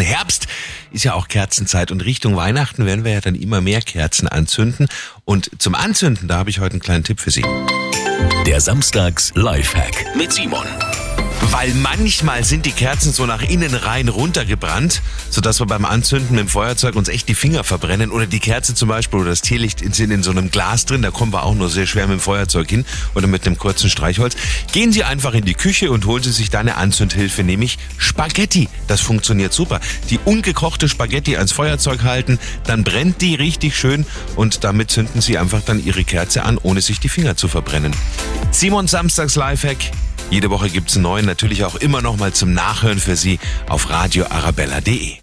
Herbst ist ja auch Kerzenzeit und Richtung Weihnachten werden wir ja dann immer mehr Kerzen anzünden. Und zum Anzünden, da habe ich heute einen kleinen Tipp für Sie. Der Samstags Lifehack mit Simon. Weil manchmal sind die Kerzen so nach innen rein runtergebrannt, sodass wir beim Anzünden mit dem Feuerzeug uns echt die Finger verbrennen. Oder die Kerze zum Beispiel oder das Teelicht sind in so einem Glas drin, da kommen wir auch nur sehr schwer mit dem Feuerzeug hin oder mit einem kurzen Streichholz. Gehen Sie einfach in die Küche und holen Sie sich da eine Anzündhilfe, nämlich Spaghetti. Das funktioniert super. Die ungekochte Spaghetti ans Feuerzeug halten, dann brennt die richtig schön und damit zünden Sie einfach dann Ihre Kerze an, ohne sich die Finger zu verbrennen. Simon Samstags Lifehack. Jede Woche gibt's einen neuen, natürlich auch immer noch mal zum Nachhören für Sie auf radioarabella.de.